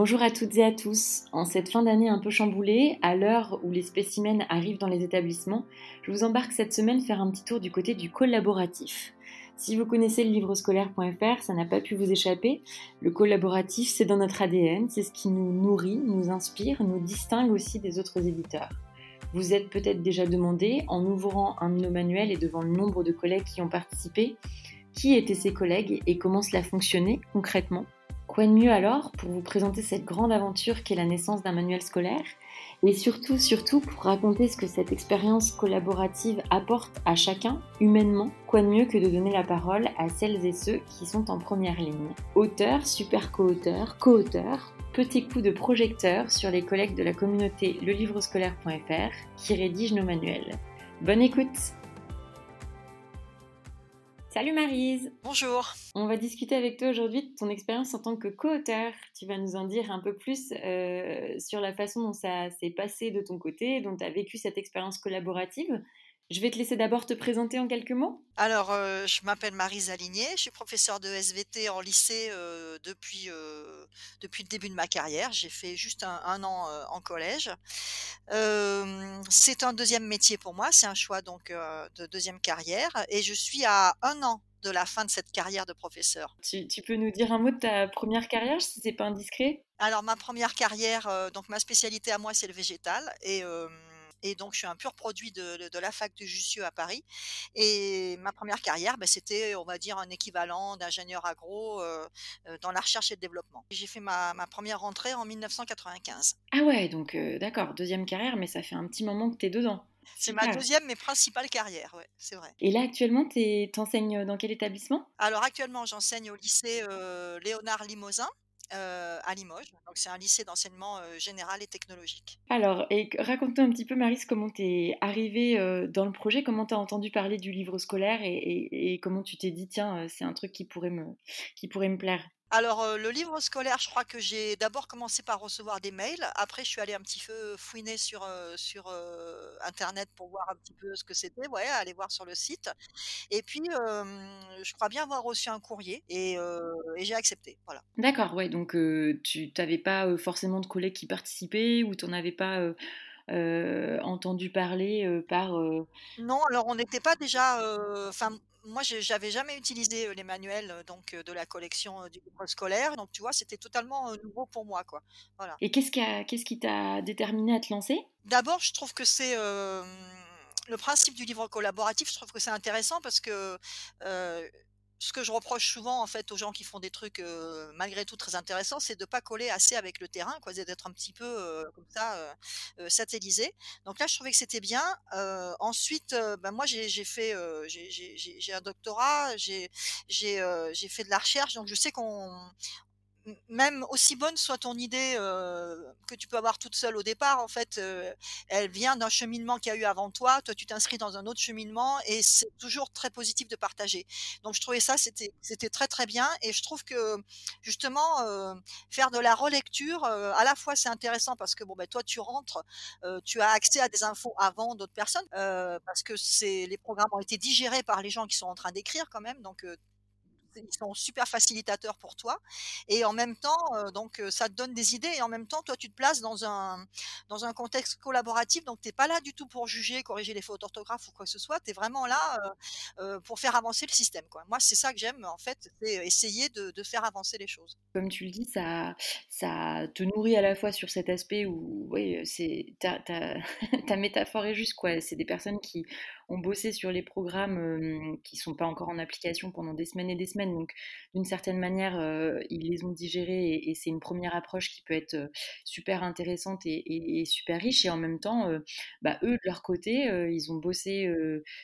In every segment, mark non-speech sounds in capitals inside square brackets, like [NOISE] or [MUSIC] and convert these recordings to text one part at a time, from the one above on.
Bonjour à toutes et à tous. En cette fin d'année un peu chamboulée, à l'heure où les spécimens arrivent dans les établissements, je vous embarque cette semaine faire un petit tour du côté du collaboratif. Si vous connaissez le livre scolaire.fr, ça n'a pas pu vous échapper. Le collaboratif, c'est dans notre ADN, c'est ce qui nous nourrit, nous inspire, nous distingue aussi des autres éditeurs. Vous êtes peut-être déjà demandé, en ouvrant un de nos manuels et devant le nombre de collègues qui ont participé, qui étaient ces collègues et comment cela fonctionnait concrètement. Quoi de mieux alors pour vous présenter cette grande aventure qu'est la naissance d'un manuel scolaire et surtout, surtout pour raconter ce que cette expérience collaborative apporte à chacun, humainement, quoi de mieux que de donner la parole à celles et ceux qui sont en première ligne. Auteurs, super co-auteurs, co-auteurs, petit coup de projecteur sur les collègues de la communauté lelivrescolaire.fr qui rédigent nos manuels. Bonne écoute Salut Marise Bonjour On va discuter avec toi aujourd'hui de ton expérience en tant que co-auteur. Tu vas nous en dire un peu plus euh, sur la façon dont ça s'est passé de ton côté, dont tu as vécu cette expérience collaborative. Je vais te laisser d'abord te présenter en quelques mots. Alors, euh, je m'appelle Marise Aligné, je suis professeure de SVT en lycée euh, depuis, depuis le début de ma carrière. J'ai fait juste un, an en collège. c'est un deuxième métier pour moi, c'est un choix donc de deuxième carrière et je suis à un an de la fin de cette carrière de professeur. Tu, peux nous dire un mot de ta première carrière, si c'est pas indiscret? Alors ma première carrière, donc ma spécialité à moi c'est le végétal et et donc je suis un pur produit de, la fac de Jussieu à Paris. Et ma première carrière, bah, c'était, on va dire, un équivalent d'ingénieur agro euh, euh, dans la recherche et le développement. J'ai fait ma, première rentrée en 1995. Ah ouais, donc euh, d'accord, deuxième carrière, mais ça fait un petit moment que tu es dedans. C'est ma deuxième mais principale carrière, ouais, c'est vrai. Et là, actuellement, tu enseignes dans quel établissement? Alors, actuellement, j'enseigne au lycée Léonard Limousin à Limoges. Donc c'est un lycée d'enseignement général et technologique. Alors, et raconte-nous un petit peu, Maris, comment tu es arrivée dans le projet, comment tu as entendu parler du livre scolaire et, et comment tu t'es dit, tiens, c'est un truc qui pourrait me, qui pourrait me plaire? Alors, le livre scolaire, je crois que j'ai d'abord commencé par recevoir des mails. Après, je suis allée un petit peu fouiner sur, sur, internet pour voir un petit peu ce que c'était, ouais, aller voir sur le site et puis, je crois bien avoir reçu un courrier et j'ai accepté, voilà. D'accord, ouais, donc tu n'avais pas, forcément de collègues qui participaient ou tu n'en avais pas, entendu parler, par, Non, alors on n'était pas déjà, enfin moi, j'avais jamais utilisé les manuels donc de la collection du livre scolaire, donc tu vois, c'était totalement nouveau pour moi, quoi. Voilà. Et qu'est-ce qui qu'est-ce qui t'a déterminé à te lancer? D'abord, je trouve que c'est le principe du livre collaboratif. Je trouve que c'est intéressant parce que ce que je reproche souvent en fait aux gens qui font des trucs malgré tout très intéressants, c'est de pas coller assez avec le terrain, quoi, d'être un petit peu comme ça satellisé. Donc là, je trouvais que c'était bien. ensuite, ben moi j'ai fait j'ai un doctorat, j'ai j'ai fait de la recherche, donc je sais qu'on même aussi bonne soit ton idée que tu peux avoir toute seule au départ, en fait, elle vient d'un cheminement qu'il y a eu avant toi. Toi, tu t'inscris dans un autre cheminement et c'est toujours très positif de partager. Donc, je trouvais ça, c'était, très très bien. Et je trouve que justement, faire de la relecture, à la fois c'est intéressant parce que bon, ben toi, tu rentres, tu as accès à des infos avant d'autres personnes parce que les programmes ont été digérés par les gens qui sont en train d'écrire quand même. Donc, ils sont super facilitateurs pour toi. Et en même temps, donc ça te donne des idées. Et en même temps, toi, tu te places dans un, dans un contexte collaboratif. Donc, tu n'es pas là du tout pour juger, corriger les fautes d'orthographe ou quoi que ce soit. Tu es vraiment là pour faire avancer le système. Quoi. Moi, c'est ça que j'aime, en fait, c'est essayer de, faire avancer les choses. Comme tu le dis, ça, ça te nourrit à la fois sur cet aspect où, oui, c'est, ta, ta, [LAUGHS] ta métaphore est juste. C'est des personnes qui ont bossé sur les programmes qui sont pas encore en application pendant des semaines et des semaines. Donc, d'une certaine manière, ils les ont digérés et, c'est une première approche qui peut être super intéressante et, super riche. Et en même temps, bah, eux, de leur côté, ils ont bossé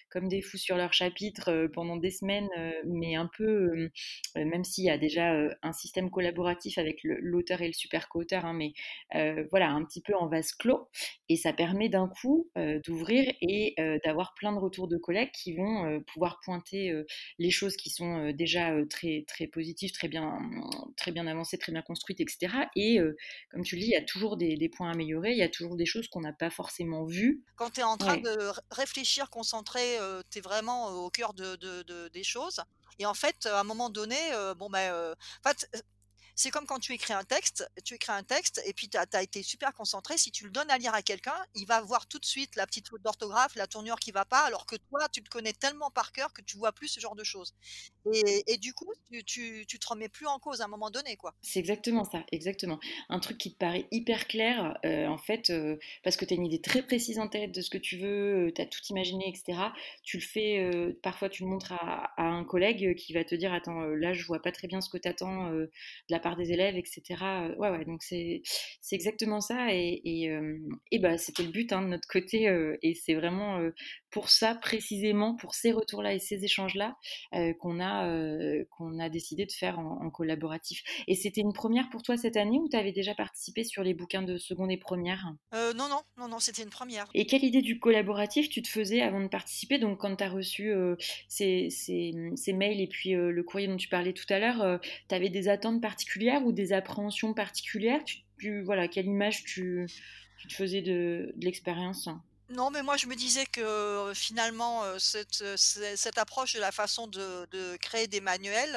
comme des fous sur leur chapitre pendant des semaines, mais un peu, même s'il y a déjà un système collaboratif avec l'auteur et le super co-auteur, hein, mais voilà, un petit peu en vase clos. Et ça permet d'un coup d'ouvrir et d'avoir plein de retours de collègues qui vont pouvoir pointer les choses qui sont déjà très, très positives, très bien, très bien avancées, très bien construites, etc. Et comme tu le dis, il y a toujours des, points à améliorer, il y a toujours des choses qu'on n'a pas forcément vues. Quand tu es en train de réfléchir, concentré, tu es vraiment au cœur de, des choses. Et en fait, à un moment donné, bon ben, c'est comme quand tu écris un texte, tu écris un texte et puis tu as été super concentré, si tu le donnes à lire à quelqu'un, il va voir tout de suite la petite faute d'orthographe, la tournure qui va pas, alors que toi, tu te connais tellement par cœur que tu vois plus ce genre de choses et du coup, tu tu te remets plus en cause à un moment donné, quoi. C'est exactement ça, exactement. Un truc qui te paraît hyper clair, heu, en fait, heu, parce que tu as une idée très précise en tête de ce que tu veux, heu, tu as tout imaginé et cetera. Tu le fais, parfois tu le montres à un collègue qui va te dire: «Attends, là je vois pas très bien ce que tu attends, de la des élèves et cetera». Heu, ouais, ouais, donc c'est exactement ça et et hem et bah, c'était le but, hein, de notre côté, heu et c'est vraiment, pour ça précisément, pour ces retours-là et ces échanges-là, heu, qu'on a, heu, qu'on a décidé de faire en en collaboratif et c'était une première pour toi cette année ou tu avais déjà participé sur les bouquins de seconde et première? Heu, non, non, non, non, c'était une première. Et quelle idée du collaboratif tu te faisais avant de participer? Donc quand tu as reçu, ces ces, ces mails et puis, le courrier dont tu parlais tout à l'heure, heu, tu avais des attentes particulières ou des appréhensions particulières? Tu tu voilà, quelle image tu tu te faisais de de l'expérience? Non, mais moi je me disais que, heu, finalement, heu, cette, heu, c cette approche de la façon de créer des manuels,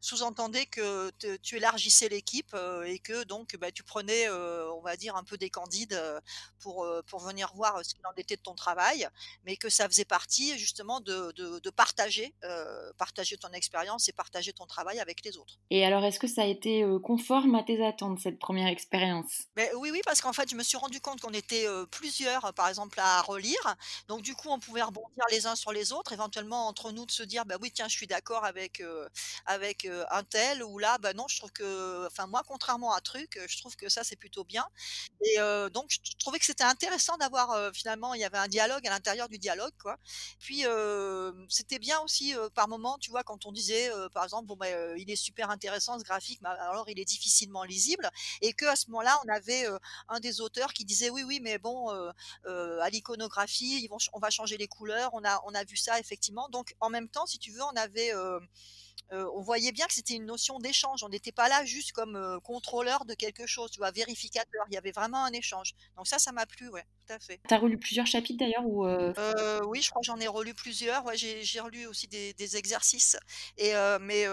sous-entendait que te tu élargissais l'équipe, heu et que donc, bah, tu prenais, heu, on va dire un peu des candides, heu, pour, pour venir voir, ce qu'il en était de ton travail, mais que ça faisait partie justement de de de partager, partager ton expérience et partager ton travail avec les autres. Et alors est-ce que ça a été, conforme à tes attentes cette première expérience? Oui, oui, parce qu'en fait, je me suis rendu compte qu'on était, plusieurs, euh, par exemple, à relire. Donc du coup, on pouvait rebondir les uns sur les autres, éventuellement entre nous de se dire: «Bah oui, tiens, je suis d'accord avec, avec, heu, un tel» ou là: «Bah non, je trouve que enfin moi, contrairement à truc, heu, je trouve que ça, c'est plutôt bien» et heu, donc je trouvais que c'était intéressant d'avoir, finalement, il y avait un dialogue à l'intérieur du dialogue, quoi. Puis, c'était bien aussi, par moment, tu vois, quand on disait, par exemple: «Bon, heu, il est super intéressant ce graphique, mais alors il est difficilement lisible» et qu'à ce moment-là, on avait, un des auteurs qui disait: «Oui, oui, mais bon, à l'iconographie, on va changer les couleurs, on a on a vu ça effectivement». Donc en même temps, si tu veux, on avait, on voyait bien que c'était une notion d'échange. On n'était pas là juste comme, contrôleur de quelque chose, tu vois? Vérificateur. Il y avait vraiment un échange. Donc ça, ça m'a plu, ouais, tout à fait. Tu as relu plusieurs chapitres d'ailleurs ou, oui, je crois que j'en ai relu plusieurs. Ouais, j'ai relu aussi des des exercices et mais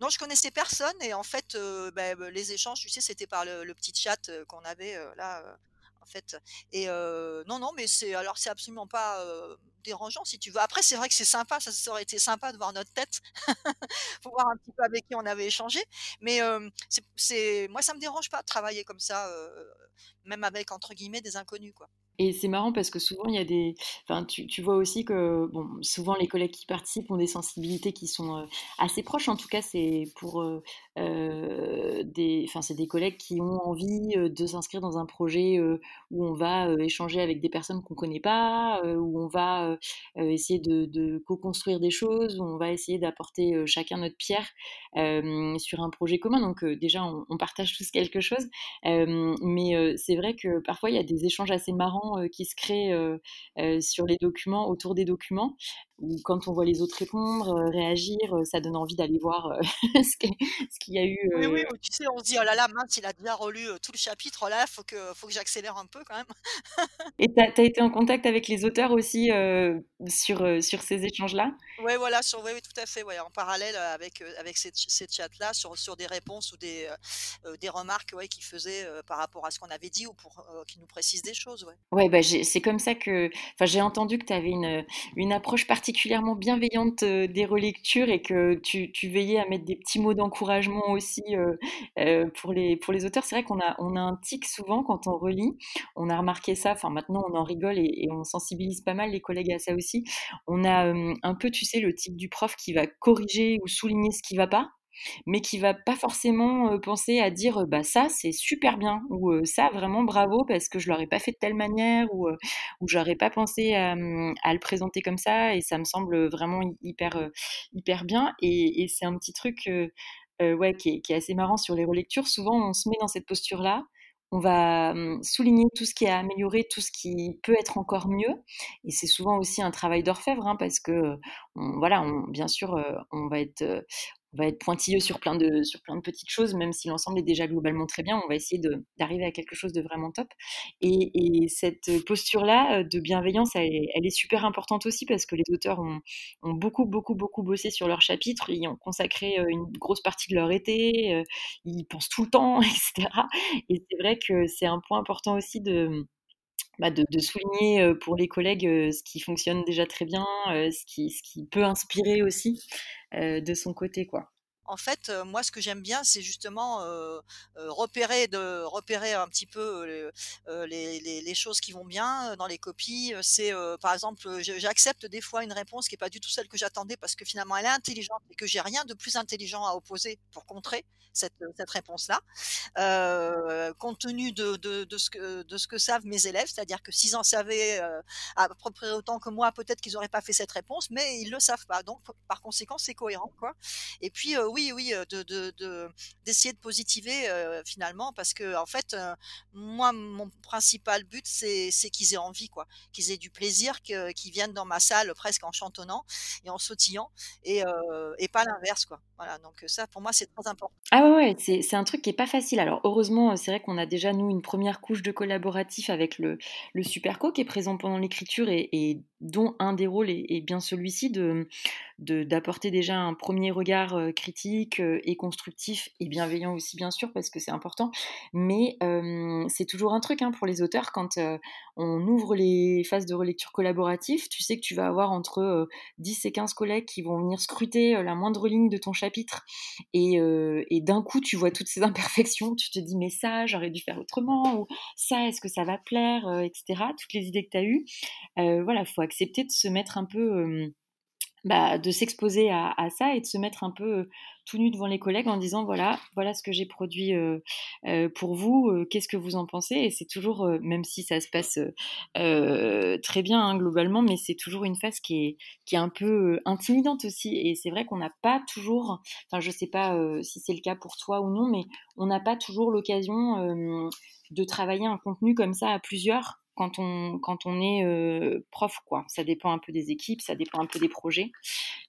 non, je connaissais personne et en fait, heu, beh, b les échanges, tu sais, c'était par le le petit chat, qu'on avait, là, fait et non, non, mais c'est alors c'est absolument pas, dérangeant si tu veux. Après, c'est vrai que c'est sympa, ça aurait été sympa de voir notre tête, [LAUGHS] pour voir un petit peu avec qui on avait échangé, mais c'est moi, ça me dérange pas de travailler comme ça, même avec, entre guillemets, «des inconnus», quoi. Et c'est marrant parce que souvent il y a des enfin tu tu vois aussi que bon, souvent les collègues qui participent ont des sensibilités qui sont, assez proches. En tout cas, c'est pour, enfin c'est des collègues qui ont envie, heu, de s'inscrire dans un projet, heu, où on va, échanger avec des personnes qu'on connaît pas, où on va, essayer de co-construire des choses, où on va essayer d'apporter, chacun notre pierre, sur un projet commun. Donc, déjà on on partage tous quelque chose, mais, c'est vrai que parfois il y a des échanges assez marrants euh, qui se crée euh, euh, sur les documents, autour des documents, où quand on voit les autres répondre, réagir, ça donne envie d'aller voir [LAUGHS] ce qu'il y a eu. Oui, oui, ou tu sais, on se dit: «Oh là là, mince, il a déjà relu, tout le chapitre, oh là, faut que faut que j'accélère un peu quand même». Et tu as été en contact avec les auteurs aussi, sur, sur ces échanges-là? Ouais, voilà, sur oui, oui, tout à fait, ouais, en parallèle, avec, avec ces ces chats-là sur sur des réponses ou des, des remarques, ouais, qu'ils faisaient, par rapport à ce qu'on avait dit ou pour, qu'ils nous précisent des choses, ouais. Ouais, bah, c'est comme ça que j'ai entendu que tu avais une, une approche particulièrement bienveillante, heu, des relectures et que tu veillais à mettre des petits mots d'encouragement aussi, heu heu, pour les pour les auteurs. C'est vrai qu'on a on a un tic souvent quand on relit. On a remarqué ça, enfin maintenant on en rigole et et on sensibilise pas mal les collègues à ça aussi. On a, un peu, tu sais, le tic du prof qui va corriger ou souligner ce qui va pas mais qui va pas forcément euh, penser à dire bah ça c'est super bien ou euh, ça vraiment bravo parce que je l'aurais pas fait de telle manière ou, euh, ou j'aurais pas pensé à, hum, à, le présenter comme ça et ça me semble vraiment hyper hyper bien. Et, c'est un petit truc ouais qui est, assez marrant sur les relectures. Souvent on se met dans cette posture là on va hum, souligner tout ce qui est amélioré, tout ce qui peut être encore mieux. Et c'est souvent aussi un travail d'orfèvre, hein, parce que, voilà, bien sûr, on va être on va être pointilleux sur plein de sur plein de petites choses, même si l'ensemble est déjà globalement très bien, on va essayer d'arriver à quelque chose de vraiment top et et cette posture-là, de bienveillance, elle est super importante aussi parce que les auteurs ont beaucoup, beaucoup, beaucoup bossé sur leur chapitre. Ils ont consacré, heu, une grosse partie de leur été, heu, ils pensent tout le temps [LAUGHS] et cetera et c'est vrai que c'est un point important aussi de bah, de de souligner, pour les collègues, ce qui fonctionne déjà très bien, ce qui ce qui peut inspirer aussi, de son côté, quoi. En fait, moi, ce que j'aime bien, c'est justement, repérer de repérer un petit peu, les choses qui vont bien, dans les copies, c'est, par exemple, j'accepte des fois une réponse qui est pas du tout celle que j'attendais parce que finalement elle est intelligente et que j'ai rien de plus intelligent à opposer pour contrer cette, réponse-là. Compte tenu de ce que savent mes élèves, c'est-à-dire que s'ils en savaient, à peu près autant que moi, peut-être qu'ils auraient pas fait cette réponse, mais ils le savent pas, donc par conséquent, c'est cohérent, quoi et puis, heu, oui, oui, d'essayer de positiver, finalement parce qu'en fait, heu, moi, mon principal but, c'est qu'ils aient envie, quoi, qu'ils aient du plaisir, que qu'ils viennent dans ma salle presque en chantonnant et en sautillant et pas l'inverse, quoi. Voilà, donc ça, pour moi, c'est très important. Ah ouais, c'est un truc qui est pas facile. Alors heureusement, c'est vrai qu'on a déjà nous une première couche de collaboratif avec le le Superco qui est présent pendant l'écriture et dont un des rôles est est bien celui-ci de d'apporter déjà un premier regard, heu, heu et constructif et bienveillant aussi bien sûr parce que c'est important. Mais c'est toujours un truc, hein, pour les auteurs quand, on ouvre les phases de relecture collaborative, tu sais que tu vas avoir entre, heu, 10 et 15 collègues qui vont venir scruter, la moindre ligne de ton chapitre et et d'un coup, tu vois toutes ces imperfections, tu te dis: «Mais ça, j'aurais dû faire autrement» ou «Ça, est-ce que ça va plaire?» heu et cetera. Toutes les idées que tu as eues. Voilà, faut accepter de se mettre un peu, bah, de s'exposer à ça et de se mettre un peu, heu, tout nu devant les collègues en disant: «Voilà, voilà ce que j'ai produit, heu heu, pour vous, qu'est-ce que vous en pensez?» et c'est toujours, même si ça se passe, très bien, hein, globalement, mais c'est toujours une phase qui est qui est un peu, intimidante aussi et c'est vrai qu'on n'a pas toujours enfin, je sais pas, si c'est le cas pour toi ou non, mais on n'a pas toujours l'occasion, de travailler un contenu comme ça à plusieurs quand on quand on est, prof, quoi. Ça dépend un peu des équipes, ça dépend un peu des projets.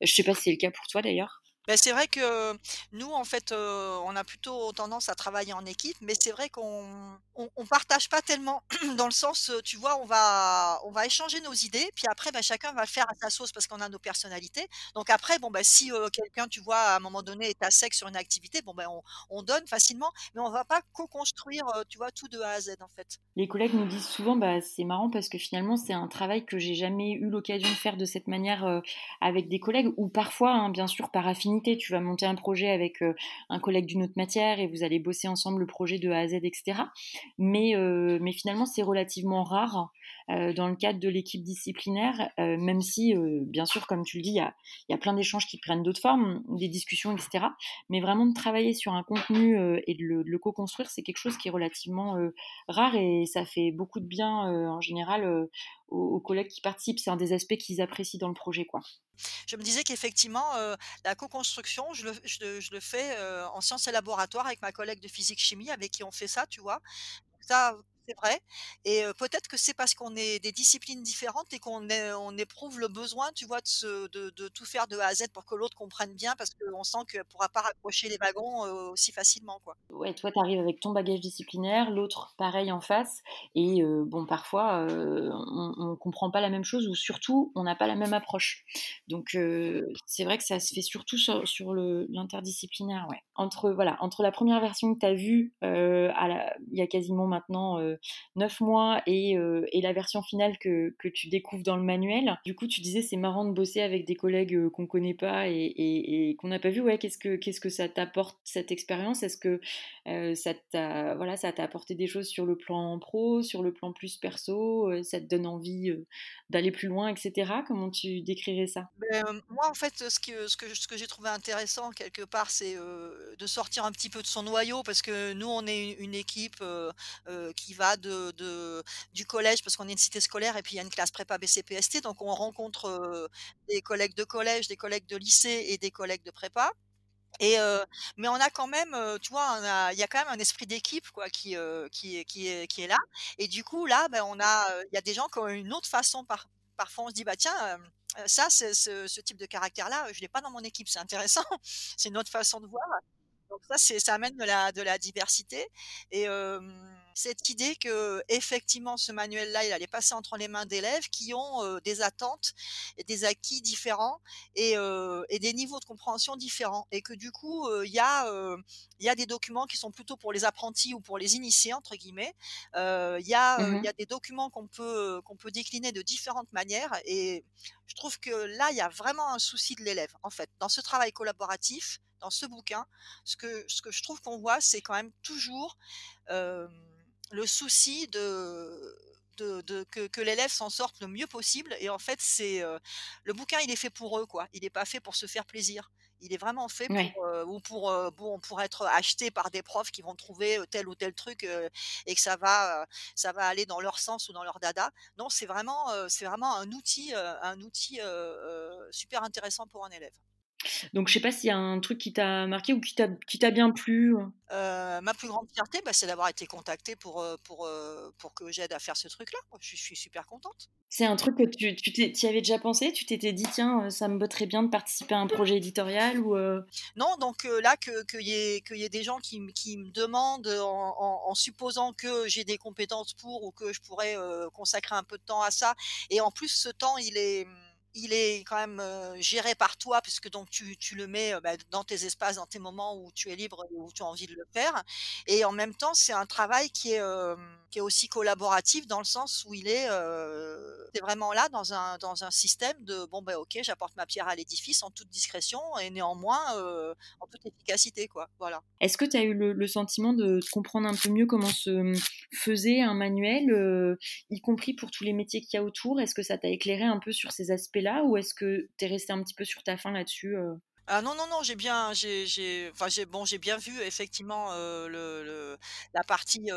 Je sais pas si c'est le cas pour toi d'ailleurs? Beh, c'est vrai que nous, en fait, on a plutôt tendance à travailler en équipe, mais c'est vrai qu'on on partage pas tellement [CLEARS THROAT] dans le sens, tu vois, on va on va échanger nos idées, puis après, bah, chacun va le faire à sa sauce parce qu'on a nos personnalités. Donc après, bon, bah, si, quelqu'un, tu vois, à un moment donné, est à sec sur une activité, bon, ben, on on donne facilement, mais on va pas co-construire, tu vois, tout de A à Z, en fait. Les collègues nous disent souvent, bah, c'est marrant parce que finalement, c'est un travail que j'ai jamais eu l'occasion de faire de cette manière, avec des collègues ou parfois, hein, bien sûr, par affinité. Tu vas monter un projet avec, heu, un collègue d'une autre matière et vous allez bosser ensemble le projet de A à Z et cetera. Mais heu, mais finalement, c'est relativement rare, dans le cadre de l'équipe disciplinaire, heu, même si, heu, bien sûr, comme tu le dis, il y a plein d'échanges qui prennent d'autres formes, des discussions et cetera. Mais vraiment de travailler sur un contenu, et de le co-construire, c'est quelque chose qui est relativement, rare et ça fait beaucoup de bien, en général, aux collègues qui participent. C'est un des aspects qu'ils apprécient dans le projet, quoi. Je me disais qu'effectivement, la co-construction, je le fais, en sciences et laboratoire avec ma collègue de physique-chimie avec qui on fait ça, tu vois? Ça, c'est vrai et peut-être que c'est parce qu'on est des disciplines différentes et qu'on on éprouve le besoin, tu vois, de de tout faire de A à Z pour que l'autre comprenne bien parce qu'on sent qu'elle pourra pas raccrocher les wagons, aussi facilement, quoi. Ouais, toi, tu arrives avec ton bagage disciplinaire, l'autre pareil en face et bon parfois, on on comprend pas la même chose ou surtout on n'a pas la même approche. Donc c'est vrai que ça se fait surtout sur l'interdisciplinaire, ouais. Entre voilà, entre la première version que tu as vue, il y a quasiment maintenant, 9 mois et heu et la version finale que tu découvres dans le manuel. Du coup, tu disais: «C'est marrant de bosser avec des collègues, heu, qu'on connaît pas et qu'on n'a pas vus». Ouais, qu'est-ce que qu'est-ce que ça t'apporte cette expérience? Est-ce que Heu, ça t'a voilà, ça t'a apporté des choses sur le plan pro, sur le plan plus perso, ça te donne envie, d'aller plus loin et cetera? Comment tu décrirais ça? Hem, moi, en fait, ce que ce que ce que j'ai trouvé intéressant quelque part, c'est, de sortir un petit peu de son noyau parce que nous, on est une équipe, qui va de du collège parce qu'on est une cité scolaire et puis il y a une classe prépa BCPST donc on rencontre, heu, des collègues de collège, des collègues de lycée et des collègues de prépa. Et heu, mais on a quand même, heu, tu vois, il y a quand même un esprit d'équipe quoi qui, qui qui est là. Et du coup là, ben, on a, il y a des gens qui ont une autre façon par parfois on se dit bah tiens ça c'est ce, type de caractère là je l'ai pas dans mon équipe c'est intéressant. [LAUGHS] C'est une autre façon de voir ça c'est ça amène de la de la diversité. Et cette idée que effectivement ce manuel-là, il allait passer entre les mains d'élèves qui ont des attentes et des acquis différents et, des niveaux de compréhension différents, et que du coup il y a il y a des documents qui sont plutôt pour les apprentis ou pour les initiés entre guillemets. Il y a il y mmh a des documents qu'on peut qu'on peut décliner de différentes manières, et je trouve que là il y a vraiment un souci de l'élève en fait dans ce travail collaboratif dans ce bouquin, ce que, ce que je trouve qu'on voit, c'est quand même toujours le souci de, de, que, l'élève s'en sorte le mieux possible. Et en fait, c'est le bouquin, il est fait pour eux, quoi. Il n'est pas fait pour se faire plaisir. Il est vraiment fait pour, ou pour, bon, pour être acheté par des profs qui vont trouver tel ou tel truc et que ça va, ça va aller dans leur sens ou dans leur dada. Non, c'est vraiment, c'est vraiment un outil, un outil super intéressant pour un élève. Donc je sais pas s'il y a un truc qui t'a marqué ou qui t'a qui t'a bien plu? Euh, ma plus grande fierté, bah, c'est d'avoir été contactée pour, pour, pour que j'aide à faire ce truc-là. Je suis super contente. C'est un truc que tu tu avais déjà pensé? Tu t'étais dit: «Tiens, ça me botterait bien de participer à un projet éditorial» ou Non, donc là, que qu'il y ait y ait des gens qui qui me demandent en supposant que j'ai des compétences pour ou que je pourrais, consacrer un peu de temps à ça et en plus ce temps il est, il est quand même géré par toi puisque donc tu, tu le mets bah, dans tes espaces, dans tes moments où tu es libre et où tu as envie de le faire. Et en même temps, c'est un travail qui est, qui est aussi collaboratif dans le sens où il est, es vraiment là dans un, dans un système de bon ben ok, j'apporte ma pierre à l'édifice en toute discrétion et néanmoins en toute efficacité quoi. Voilà. Est-ce que tu as eu le, sentiment de comprendre un peu mieux comment se mmh, faisait un manuel, y compris pour tous les métiers qu'il y a autour? Est-ce que ça t'a éclairé un peu sur ces aspects là ou est-ce que tu es resté un petit peu sur ta fin là-dessus ah non, non, non, j'ai bien j'ai j'ai enfin j'ai bon, j'ai bien vu effectivement, le le la partie,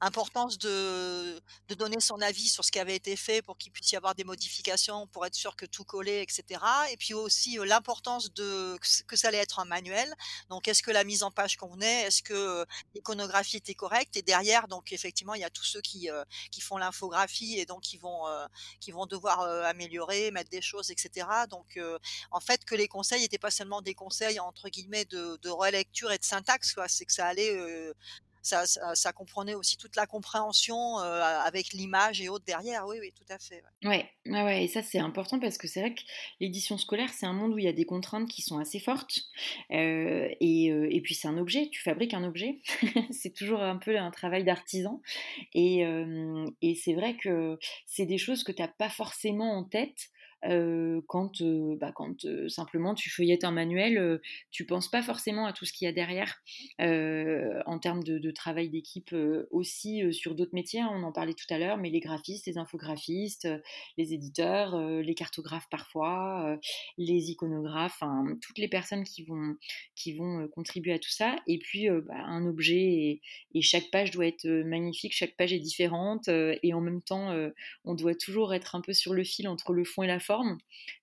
importance de de donner son avis sur ce qui avait été fait pour qu'il puisse y avoir des modifications, pour être sûr que tout collait et cetera et puis aussi, l'importance de que ça allait être un manuel. Donc est-ce que la mise en page convenait? Est-ce que, l'iconographie était correcte? Et derrière donc effectivement, il y a tous ceux qui, qui font l'infographie et donc qui vont, qui vont devoir, améliorer, mettre des choses et cetera. Donc en fait, que les conseils étaient pas seulement des conseils entre guillemets de, relecture et de syntaxe, c'est que ça allait, ça, comprenait aussi toute la compréhension avec l'image et autres derrière. Oui, oui, tout à fait. Ouais, ouais, et ça c'est important parce que c'est vrai que l'édition scolaire c'est un monde où il y a des contraintes qui sont assez fortes et, et, puis c'est un objet, tu fabriques un objet, [LAUGHS] c'est toujours un peu un travail d'artisan et, et c'est vrai que c'est des choses que tu n'as pas forcément en tête quand, bah, simplement tu feuillettes un manuel, tu penses pas forcément à tout ce qu'il y a derrière en termes de, travail d'équipe aussi sur d'autres métiers. Hein, on en parlait tout à l'heure, mais les graphistes, les infographistes, les éditeurs, les cartographes parfois, les iconographes, toutes les personnes qui vont, qui vont contribuer à tout ça. Et puis bah, un objet et, et, chaque page doit être magnifique, chaque page est différente et en même temps on doit toujours être un peu sur le fil entre le fond et la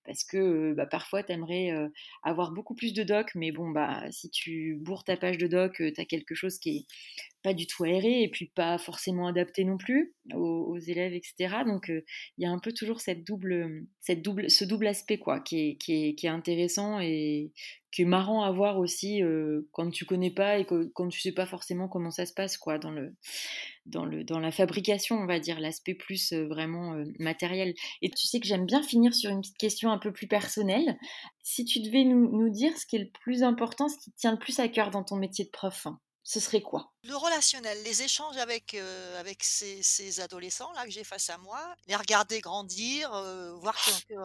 parce que bah, parfois tu aimerais avoir beaucoup plus de doc, mais bon, bah, si tu bourres ta page de doc, tu as quelque chose qui est pas du tout aéré et puis pas forcément adapté non plus aux, élèves, etc. Donc il y a un peu toujours cette double, cette double, ce double aspect quoi, qui est, qui est, qui est intéressant et qui est marrant à voir aussi quand tu connais pas et quand tu sais pas forcément comment ça se passe quoi dans le dans, le, dans la fabrication, on va dire, l'aspect plus vraiment matériel. Et tu sais que j'aime bien finir sur une petite question un peu plus personnelle. Si tu devais nous, nous dire ce qui est le plus important, ce qui tient le plus à cœur dans ton métier de prof, hein? Ce serait quoi? Le relationnel, les échanges avec, euh, avec ces, adolescents-là que j'ai face à moi, les regarder grandir, euh, voir que,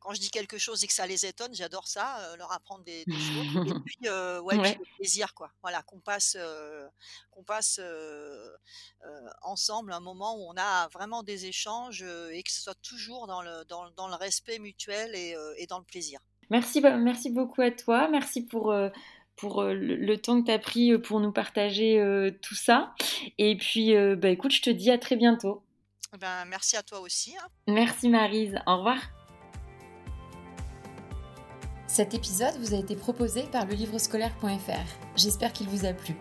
quand je dis quelque chose et que ça les étonne, j'adore ça, euh, leur apprendre des, choses. Et [LAUGHS] puis, ouais, le plaisir, quoi. Voilà, qu'on passe, qu'on passe ensemble un moment où on a vraiment des échanges et que ce soit toujours dans le, dans, dans le respect mutuel et, et, dans le plaisir. Merci, merci beaucoup à toi. Merci pour pour euh, le, temps que tu as pris euh, pour nous partager euh, tout ça. Et puis, bah, écoute, je te dis à très bientôt. Ben, merci à toi aussi. Hein. Merci Marise. Au revoir. Cet épisode vous a été proposé par le livrescolaire.fr. J'espère qu'il vous a plu.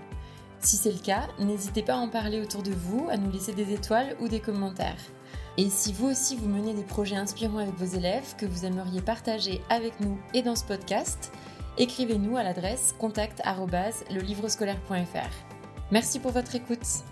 Si c'est le cas, n'hésitez pas à en parler autour de vous, à nous laisser des étoiles ou des commentaires. Et si vous aussi vous menez des projets inspirants avec vos élèves que vous aimeriez partager avec nous et dans ce podcast, écrivez-nous à l'adresse contact@lelivrescolaire.fr. Merci pour votre écoute.